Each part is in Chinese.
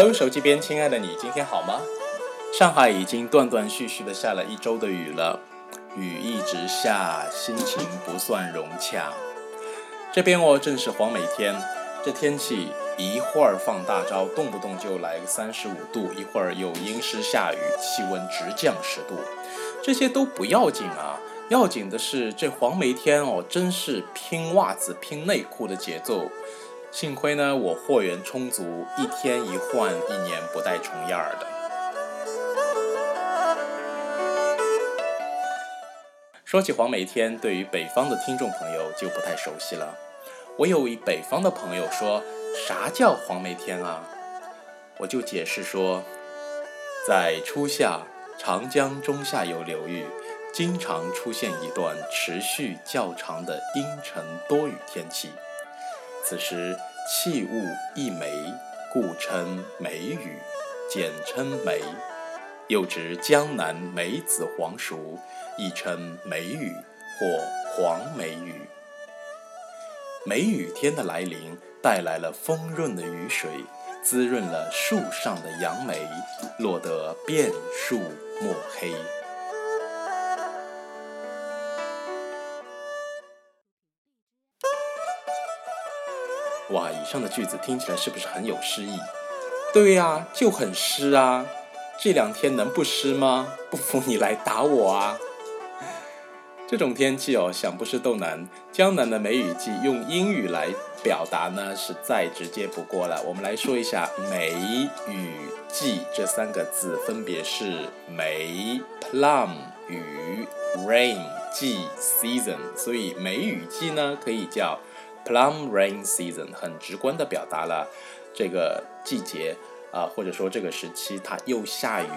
Hello，手机边亲爱的你，今天好吗？上海已经断断续续的下了一周的雨了，雨一直下，心情不算融洽。这边哦，正是黄梅天，这天气一会儿放大招，动不动就来个三十五度，一会儿又阴湿下雨，气温直降十度，这些都不要紧啊，要紧的是这黄梅天哦，真是拼袜子、拼内裤的节奏。幸亏呢，我货源充足，一天一换，一年不带重样儿的。说起黄梅天，对于北方的听众朋友就不太熟悉了。我有一北方的朋友说：“啥叫黄梅天啊？”我就解释说，在初夏，长江中下游流域经常出现一段持续较长的阴沉多雨天气。此时气物一梅，故称梅雨，简称梅。又指江南梅子黄熟，亦称梅雨或黄梅雨。梅雨天的来临，带来了丰润的雨水，滋润了树上的杨梅，落得遍树墨黑。哇，以上的句子听起来是不是很有诗意？对呀，就很湿啊！这两天能不湿吗？不服你来打我啊！这种天气哦，想不湿都难。江南的梅雨季，用英语来表达呢，是再直接不过了。我们来说一下“梅雨季”这三个字，分别是梅 （plum）、雨 （rain）、季 （season）。所以梅雨季呢，可以叫。Plum rain season 很直观的表达了这个季节啊，或者说这个时期，它又下雨，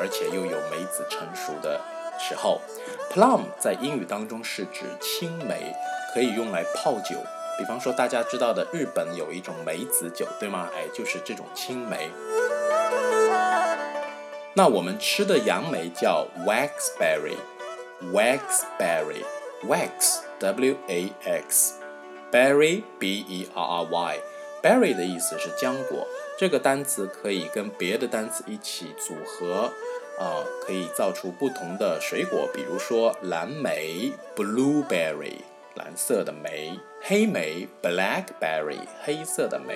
而且又有梅子成熟的时候。Plum 在英语当中是指青梅，可以用来泡酒。比方说大家知道的日本有一种梅子酒，对吗？哎，就是这种青梅。那我们吃的杨梅叫 waxberry，waxberry，wax w a x。Berry, b-e-r-r-y，berry 的意思是浆果。这个单词可以跟别的单词一起组合，啊，可以造出不同的水果。比如说蓝莓，blueberry，蓝色的莓；黑莓，blackberry，黑色的莓。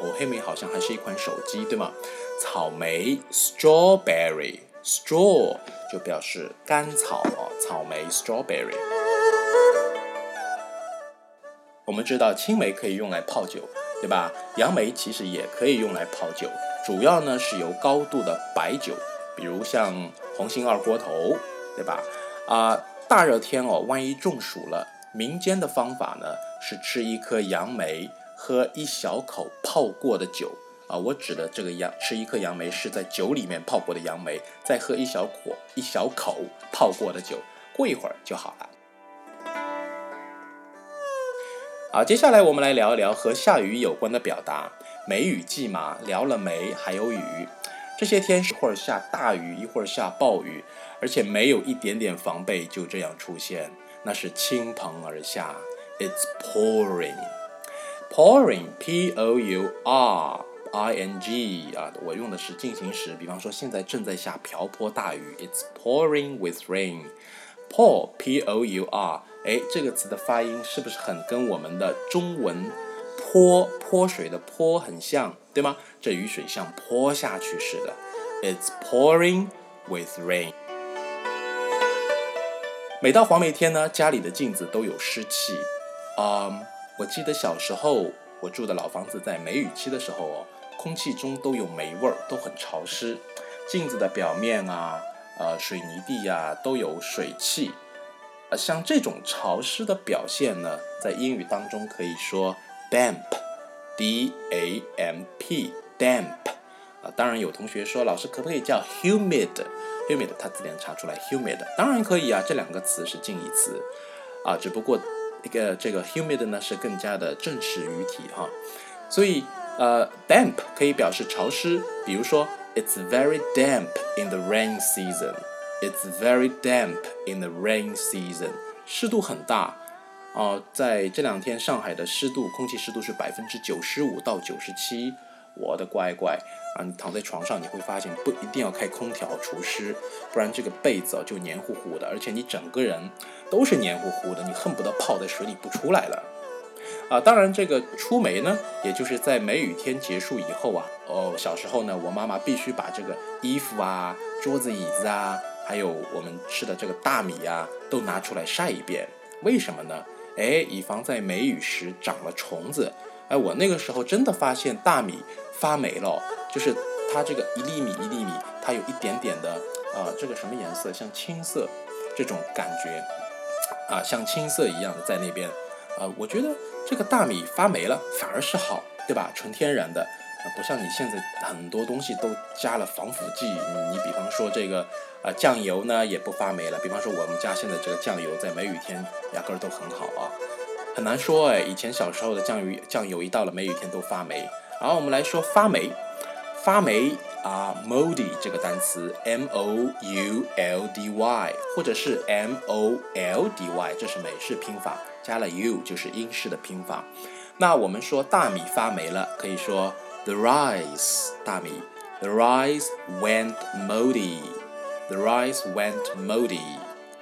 哦，黑莓好像还是一款手机，对吗？草莓，strawberry，straw 就表示甘草哦，草莓，strawberry。我们知道青梅可以用来泡酒，对吧？杨梅其实也可以用来泡酒，主要呢是由高度的白酒，比如像红星二锅头，对吧？啊，大热天哦，万一中暑了，民间的方法呢是吃一颗杨梅，喝一小口泡过的酒啊。我指的这个杨，吃一颗杨梅是在酒里面泡过的杨梅，再喝一小口一小口泡过的酒，过一会儿就好了。好，接下来我们来聊一聊和下雨有关的表达。梅雨季嘛，聊了梅，还有雨。这些天一会儿下大雨，一会儿下暴雨，而且没有一点点防备就这样出现，那是倾盆而下。It's pouring, pouring, p-o-u-r-i-n-g 啊，我用的是进行时。比方说，现在正在下瓢泼大雨。It's pouring with rain. Pour, p-o-u-r。哎，这个词的发音是不是很跟我们的中文“泼”泼水的“泼”很像，对吗？这雨水像泼下去似的。It's pouring with rain。每到黄梅天呢，家里的镜子都有湿气。啊，我记得小时候我住的老房子在梅雨期的时候哦，空气中都有霉味儿，都很潮湿。镜子的表面啊，呃，水泥地呀，都有水汽。呃像这种潮湿的表现呢，在英语当中可以说 damp，d a m p，damp。啊，当然有同学说，老师可不可以叫 humid？humid，它字典查出来 humid，当然可以啊，这两个词是近义词。啊，只不过一个这个 humid 呢是更加的正式语体哈。所以呃，damp 可以表示潮湿，比如说 it's very damp in the rain season。It's very damp in the rain season。湿度很大，哦，在这两天上海的湿度，空气湿度是百分之九十五到九十七。我的乖乖啊！你躺在床上，你会发现不一定要开空调除湿，不然这个被子就黏糊糊的，而且你整个人都是黏糊糊的，你恨不得泡在水里不出来了。啊，当然这个出梅呢，也就是在梅雨天结束以后啊，哦，小时候呢，我妈妈必须把这个衣服啊、桌子、椅子啊，还有我们吃的这个大米啊，都拿出来晒一遍。为什么呢？哎，以防在梅雨时长了虫子。哎，我那个时候真的发现大米。发霉了，就是它这个一粒米一粒米，它有一点点的啊，这个什么颜色，像青色这种感觉啊，像青色一样的在那边啊，我觉得这个大米发霉了反而是好，对吧？纯天然的，不像你现在很多东西都加了防腐剂。你比方说这个啊酱油呢也不发霉了，比方说我们家现在这个酱油在梅雨天压根儿都很好啊，很难说哎，以前小时候的酱油酱油一到了梅雨天都发霉。然后，我们来说发霉，发霉啊，moldy 这个单词，m o u l d y，或者是 m o l d y，这是美式拼法，加了 u 就是英式的拼法。那我们说大米发霉了，可以说 the rice 大米，the rice went moldy，the rice went moldy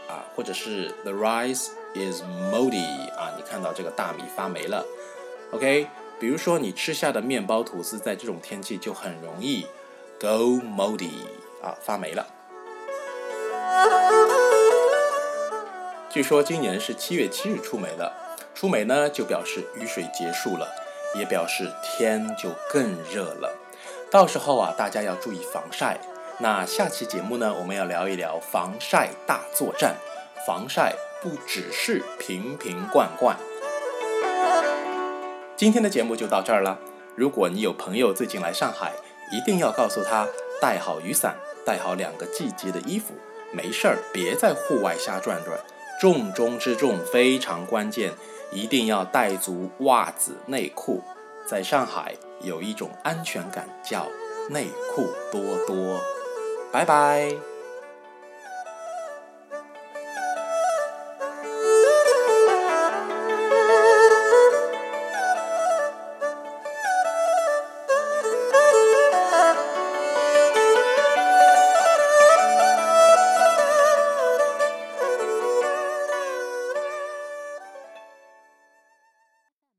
啊，或者是 the rice is moldy 啊，你看到这个大米发霉了，OK。比如说，你吃下的面包、吐司，在这种天气就很容易 go moldy 啊，发霉了。据说今年是七月七日出梅了，出梅呢就表示雨水结束了，也表示天就更热了。到时候啊，大家要注意防晒。那下期节目呢，我们要聊一聊防晒大作战。防晒不只是瓶瓶罐罐。今天的节目就到这儿了。如果你有朋友最近来上海，一定要告诉他带好雨伞，带好两个季节的衣服，没事儿别在户外瞎转转。重中之重，非常关键，一定要带足袜子、内裤。在上海有一种安全感，叫内裤多多。拜拜。